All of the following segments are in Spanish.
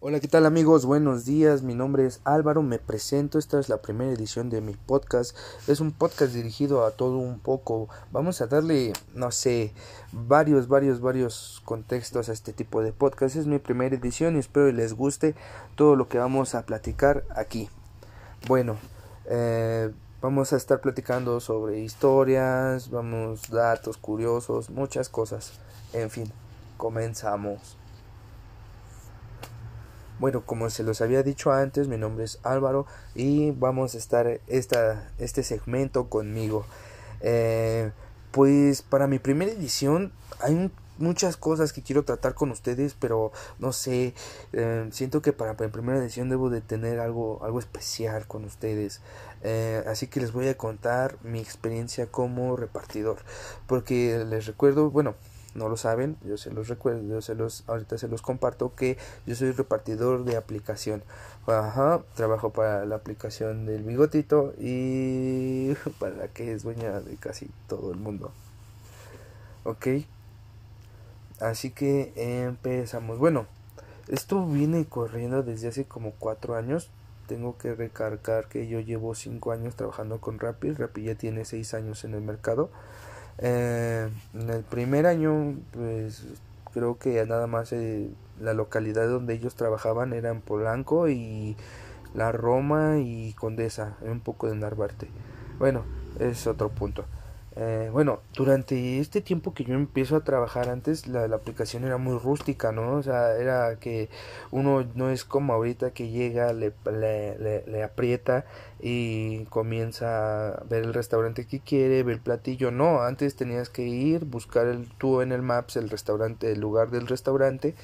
Hola, ¿qué tal amigos? Buenos días, mi nombre es Álvaro, me presento, esta es la primera edición de mi podcast, es un podcast dirigido a todo un poco, vamos a darle, no sé, varios, varios, varios contextos a este tipo de podcast, es mi primera edición y espero les guste todo lo que vamos a platicar aquí. Bueno, eh, vamos a estar platicando sobre historias, vamos, datos curiosos, muchas cosas, en fin, comenzamos. Bueno, como se los había dicho antes, mi nombre es Álvaro y vamos a estar esta, este segmento conmigo. Eh, pues para mi primera edición hay muchas cosas que quiero tratar con ustedes, pero no sé, eh, siento que para mi primera edición debo de tener algo, algo especial con ustedes. Eh, así que les voy a contar mi experiencia como repartidor, porque les recuerdo, bueno, no lo saben, yo se los recuerdo, yo se los, ahorita se los comparto que yo soy repartidor de aplicación. Ajá, trabajo para la aplicación del bigotito y para la que es dueña de casi todo el mundo. Ok. Así que empezamos. Bueno, esto viene corriendo desde hace como cuatro años. Tengo que recargar que yo llevo cinco años trabajando con Rappi. Rappi ya tiene seis años en el mercado. Eh, en el primer año, pues creo que nada más eh, la localidad donde ellos trabajaban era en Polanco y la Roma y Condesa, un poco de Narvarte. Bueno, es otro punto. Eh, bueno, durante este tiempo que yo empiezo a trabajar antes, la, aplicación era muy rústica, ¿no? O sea, era que uno no es como ahorita que llega, le, le, le, aprieta y comienza a ver el restaurante que quiere, ver el platillo. No, antes tenías que ir, buscar el, tú en el Maps el restaurante, el lugar del restaurante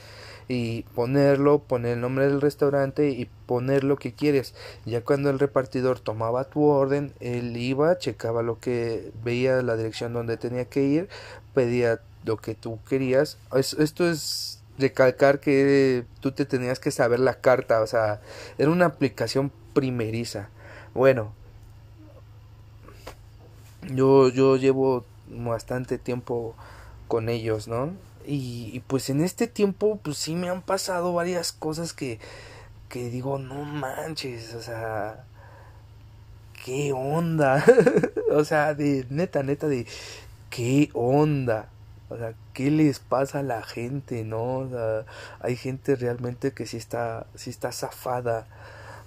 y ponerlo, poner el nombre del restaurante y poner lo que quieres. Ya cuando el repartidor tomaba tu orden, él iba, checaba lo que veía, la dirección donde tenía que ir, pedía lo que tú querías. Esto es recalcar que tú te tenías que saber la carta, o sea, era una aplicación primeriza. Bueno, yo, yo llevo bastante tiempo con ellos, ¿no? Y, pues en este tiempo, pues sí me han pasado varias cosas que, que digo, no manches, o sea, qué onda, o sea, de neta, neta, de qué onda, o sea, qué les pasa a la gente, ¿no? Hay gente realmente que sí está, sí está zafada,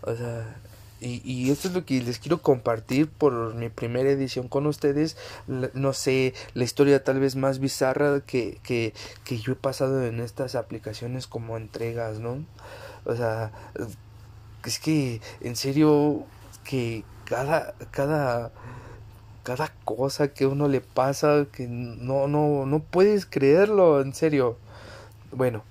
o sea, y, y, esto es lo que les quiero compartir por mi primera edición con ustedes. No sé, la historia tal vez más bizarra que, que, que yo he pasado en estas aplicaciones como entregas, ¿no? O sea, es que en serio que cada, cada, cada cosa que uno le pasa que no, no, no puedes creerlo, en serio. Bueno,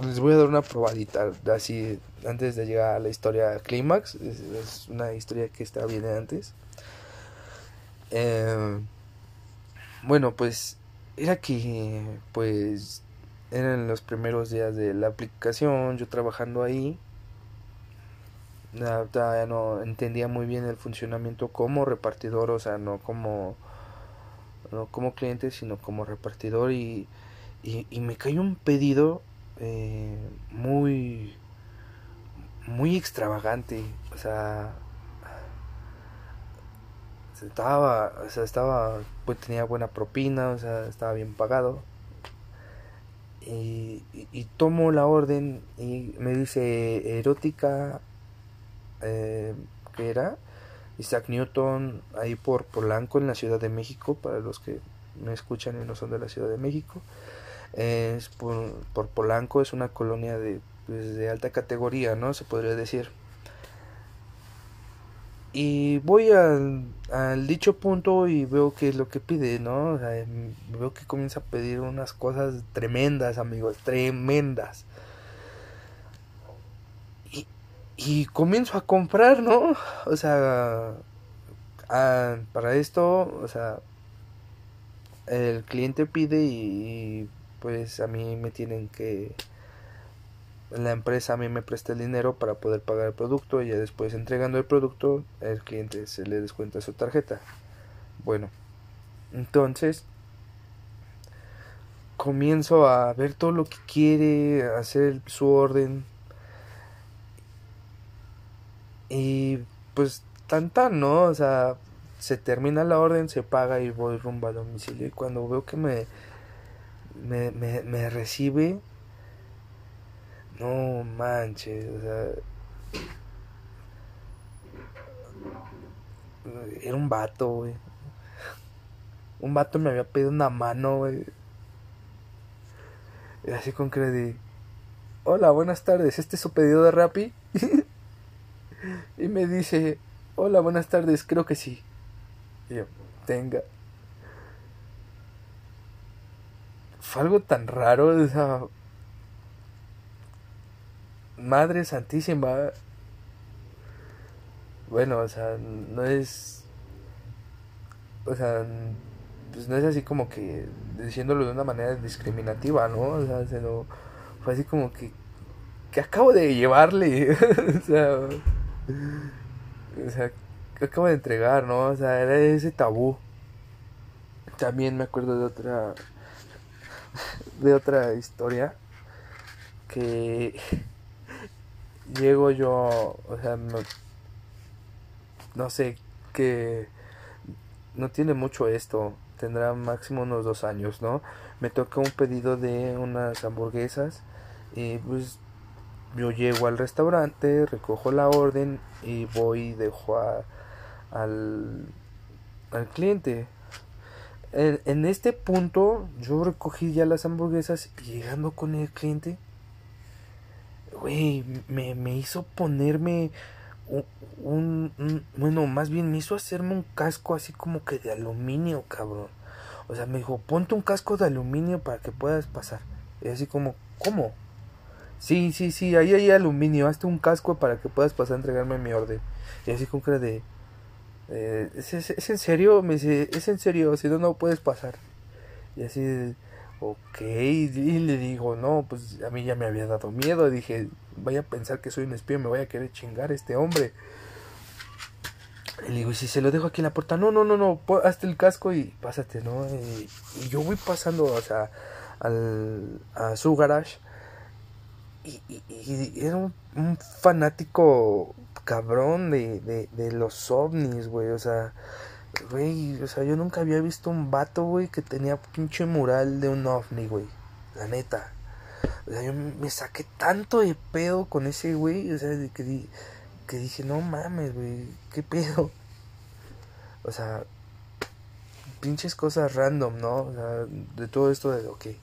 les voy a dar una probadita así antes de llegar a la historia clímax. Es, una historia que está bien antes. Eh, bueno, pues era que pues eran los primeros días de la aplicación, yo trabajando ahí. No entendía muy bien el funcionamiento como repartidor, o sea, no como no como cliente, sino como repartidor y, y, y me cayó un pedido eh, muy muy extravagante. O sea estaba o sea estaba pues tenía buena propina o sea estaba bien pagado. Y, tomo la orden y me dice erótica eh, que era Isaac Newton ahí por Polanco en la Ciudad de México para los que me escuchan y no son de la Ciudad de México es por, por Polanco, es una colonia de, pues, de alta categoría, ¿no? Se podría decir. Y voy al, dicho punto y veo que es lo que pide, ¿no? O sea, veo que comienza a pedir unas cosas tremendas, amigos, tremendas. Y, y comienzo a comprar, ¿no? O sea, para esto, o sea, el cliente pide y pues a mí me tienen que la empresa a mí me presta el dinero para poder pagar el producto y ya después entregando el producto el cliente se le descuenta su tarjeta bueno entonces comienzo a ver todo lo que quiere hacer su orden Y pues tan tan, ¿no? O sea, se termina la orden, se paga y voy rumbo al domicilio. Y cuando veo que me, me, me, me recibe, no manches, o sea, era un vato, güey. Un vato me había pedido una mano, güey. Y así con que le di, hola, buenas tardes, ¿este es su pedido de Rappi? y me dice, hola, buenas tardes, creo que sí. Y yo, tenga. Fue algo tan raro, o sea, Madre Santísima. Bueno, o sea, no es. O sea, pues no es así como que diciéndolo de una manera discriminativa, ¿no? O sea, se lo, fue así como que. que acabo de llevarle. o sea. O sea, que acabo de entregar, ¿no? O sea, era ese tabú. También me acuerdo de otra. De otra historia. Que llego yo, o sea, no, no sé, que no tiene mucho esto, tendrá máximo unos dos años, ¿no? Me toca un pedido de unas hamburguesas y pues yo llego al restaurante, recojo la orden y voy y dejo al, al cliente. En, este punto yo recogí ya las hamburguesas y llegando con el cliente güey, me, me hizo ponerme un, bueno, más bien me hizo hacerme un casco así como que de aluminio, cabrón. O sea, me dijo, ponte un casco de aluminio para que puedas pasar. Y así como, ¿cómo? Sí, sí, sí, ahí hay aluminio, hazte un casco para que puedas pasar a entregarme mi orden. Y así como que de... Eh, ¿es, es, en serio? Me dice, es en serio, si no, no puedes pasar. Y así ok, y le digo, no, pues a mí ya me había dado miedo, dije, vaya a pensar que soy un espía, me voy a querer chingar este hombre. Y le digo, ¿y si se lo dejo aquí en la puerta? No, no, no, no, hazte el casco y pásate, ¿no? Y, yo voy pasando, o sea, al, a su garage. Y, y, era un, fanático cabrón de, de, de los ovnis, güey, o sea, Güey, o sea, yo nunca había visto un vato, güey, que tenía pinche mural de un ovni, güey. La neta. O sea, yo me saqué tanto de pedo con ese güey, o sea, que, que dije, no mames, güey, qué pedo. O sea, pinches cosas random, ¿no? O sea, de todo esto de lo que,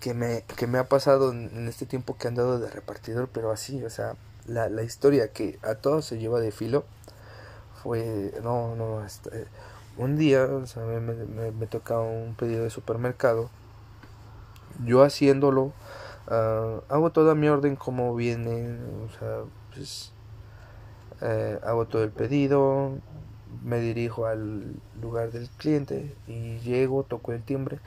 que, me, que me ha pasado en este tiempo que he andado de repartidor, pero así, o sea, la, la historia que a todos se lleva de filo fue, no, no, este, un día, me, me, me, toca un pedido de supermercado, yo haciéndolo, uh, hago toda mi orden como viene, pues, eh, hago todo el pedido, me dirijo al lugar del cliente y llego, toco el timbre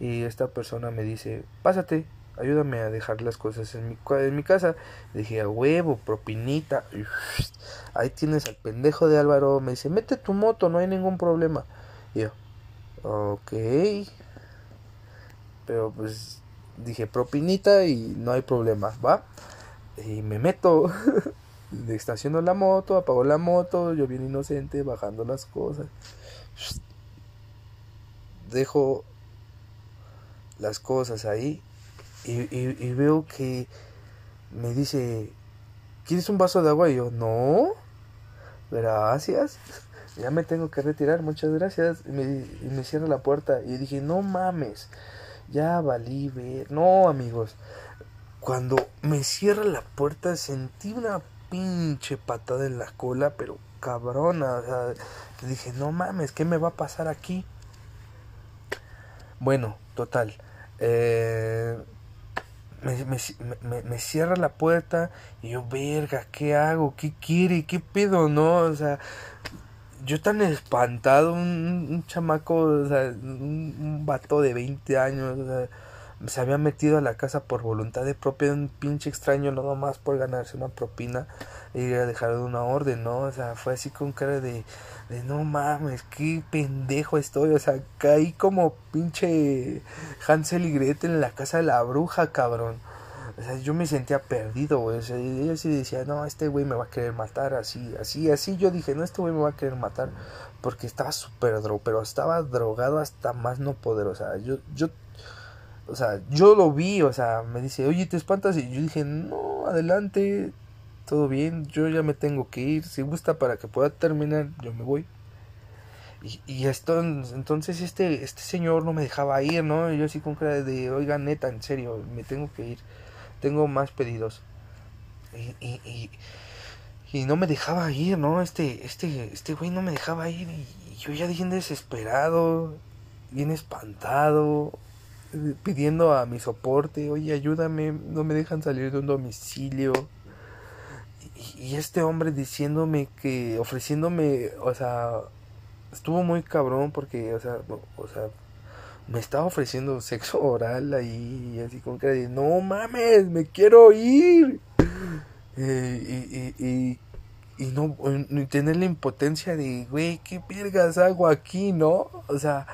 y esta persona me dice, pásate, ayúdame a dejar las cosas en mi, en mi casa. dije, a huevo, propinita. ahí tienes al pendejo de Álvaro. Me dice, mete tu moto, no hay ningún problema. Y yo, ok. Pero pues dije, propinita y no hay problema, ¿va? Y me meto. estaciono la moto, apago la moto, yo bien inocente, bajando las cosas. Dejo las cosas ahí y, veo que me dice, ¿quieres un vaso de agua? Y yo, no, gracias, ya me tengo que retirar, muchas gracias. Y me, y me cierra la puerta y dije, no mames, ya valí ver. No, amigos, cuando me cierra la puerta sentí una pinche patada en la cola, pero cabrona. O sea, dije, no mames, ¿qué me va a pasar aquí? Bueno, total. Eh, me, me, me, cierra la puerta y yo, verga, ¿qué hago? ¿Qué quiere? ¿Qué pedo? No, o sea, yo tan espantado, un, un chamaco, o sea, un, un, vato de 20 años, o sea, se había metido a la casa por voluntad de propia, un pinche extraño, nada más por ganarse una propina ir a dejar una orden, ¿no? O sea, fue así con cara de, de no mames, qué pendejo estoy, o sea, caí como pinche Hansel y Gretel en la casa de la bruja, cabrón. O sea, yo me sentía perdido, güey. O sea, yo sí decía, no, este güey me va a querer matar, así, así, así. Yo dije, no, este güey me va a querer matar. Porque estaba súper drogado, pero estaba drogado hasta más no poder. O sea, yo, yo, o sea, yo lo vi, o sea, me dice, oye, ¿te espantas? Y yo dije, no, adelante, todo bien, yo ya me tengo que ir. Si gusta para que pueda terminar, yo me voy. Y, y esto, entonces este, este señor no me dejaba ir, ¿no? Y yo así con cara de, oiga, neta, en serio, me tengo que ir. Tengo más pedidos. Y, y, y, no me dejaba ir, ¿no? Este, este, este güey no me dejaba ir. Y, yo ya bien desesperado, bien espantado, pidiendo a mi soporte, oye, ayúdame, no me dejan salir de un domicilio. Y, este hombre diciéndome que, ofreciéndome, o sea, estuvo muy cabrón porque, o sea, o sea, me estaba ofreciendo sexo oral ahí, y así como que no mames, me quiero ir. Eh, y, y, y, no, y tener la impotencia de, güey, ¿qué vergas hago aquí, no? O sea,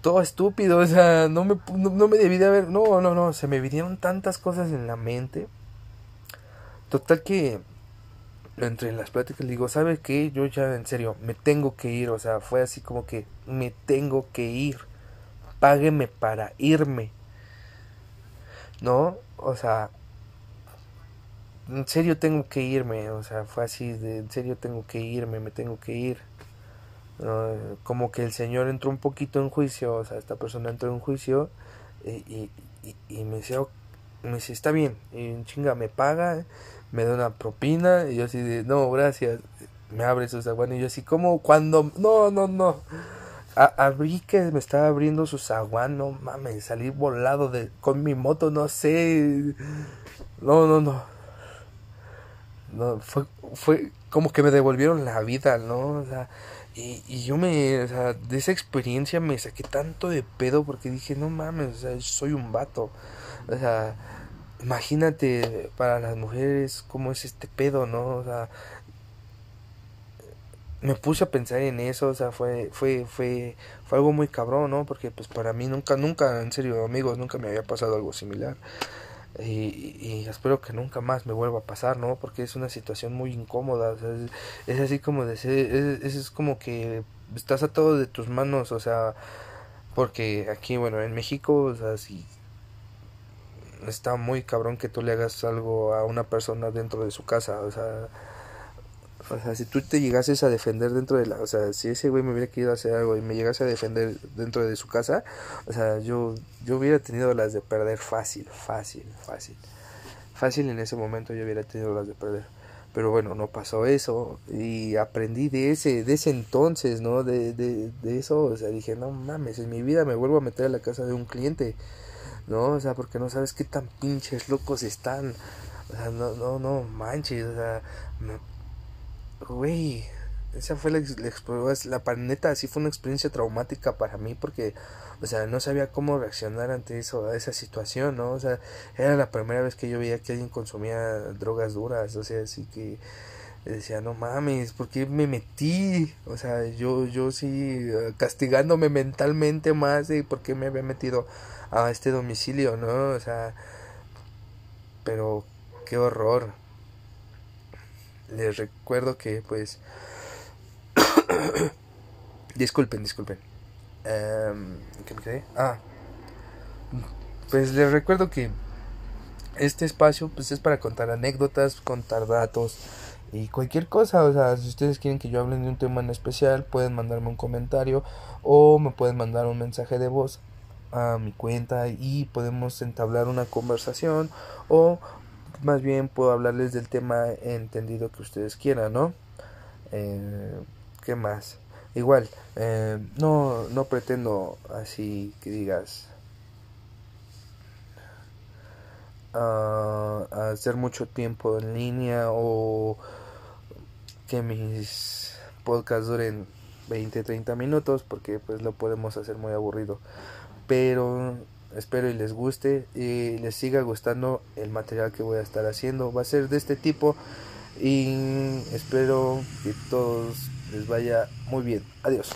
todo estúpido, o sea, no me, no, me debí de haber, no, no, no, se me vinieron tantas cosas en la mente. Total que entre las pláticas digo, ¿sabe qué? Yo ya en serio, me tengo que ir, o sea, fue así como que me tengo que ir. Págueme para irme. ¿No? O sea, en serio tengo que irme, o sea, fue así de, en serio tengo que irme, me tengo que ir. como que el Señor entró un poquito en juicio, o sea, esta persona entró en juicio y, y, y, me dice, me dice, está bien, y chinga, me paga, me da una propina, y yo así de, no, gracias, me abre su zaguán, y yo así, como cuando, no, no, no, abrí que me estaba abriendo su zaguán, no mames, salí volado de, con mi moto, no sé, no, no, no, no, fue, fue como que me devolvieron la vida, ¿no? O sea, y, y yo me, o sea, de esa experiencia me saqué tanto de pedo porque dije, no mames, o sea, soy un vato, o sea, imagínate para las mujeres cómo es este pedo, ¿no? O sea, me puse a pensar en eso, o sea, fue, fue, fue, fue algo muy cabrón, ¿no? Porque pues para mí nunca, nunca, en serio, amigos, nunca me había pasado algo similar. Y, y espero que nunca más me vuelva a pasar, ¿no? Porque es una situación muy incómoda, o sea, es, así como de es, es como que estás atado de tus manos, o sea, porque aquí, bueno, en México, o sea, si está muy cabrón que tú le hagas algo a una persona dentro de su casa, o sea, o sea, si tú te llegases a defender dentro de la, o sea, si ese güey me hubiera querido hacer algo y me llegase a defender dentro de su casa, o sea, yo yo hubiera tenido las de perder fácil, fácil, fácil. Fácil en ese momento yo hubiera tenido las de perder. Pero bueno, no pasó eso y aprendí de ese de ese entonces, ¿no? De, de, de eso, o sea, dije, no mames, en mi vida me vuelvo a meter a la casa de un cliente ¿no? O sea, porque no sabes qué tan pinches locos están. O sea, no, no, no manches, o sea, güey, esa fue la, la, la neta, así fue una experiencia traumática para mí porque, o sea, no sabía cómo reaccionar ante eso, a esa situación, ¿no? O sea, era la primera vez que yo veía que alguien consumía drogas duras, o sea, así que decía, no mames, ¿por qué me metí? O sea, yo, yo sí, castigándome mentalmente más de por qué me había metido a este domicilio, ¿no? O sea, pero qué horror. Les recuerdo que, pues, disculpen, disculpen. Um, ¿Qué me quedé? Ah, pues les recuerdo que este espacio, pues, es para contar anécdotas, contar datos y cualquier cosa. O sea, si ustedes quieren que yo hable de un tema en especial, pueden mandarme un comentario o me pueden mandar un mensaje de voz a mi cuenta y podemos entablar una conversación o más bien puedo hablarles del tema entendido que ustedes quieran, ¿no? Eh, ¿Qué más? Igual, eh, no, no pretendo así que digas uh, hacer mucho tiempo en línea o que mis podcasts duren 20, 30 minutos porque pues lo podemos hacer muy aburrido pero espero y les guste y les siga gustando el material que voy a estar haciendo. Va a ser de este tipo y espero que todos les vaya muy bien. Adiós.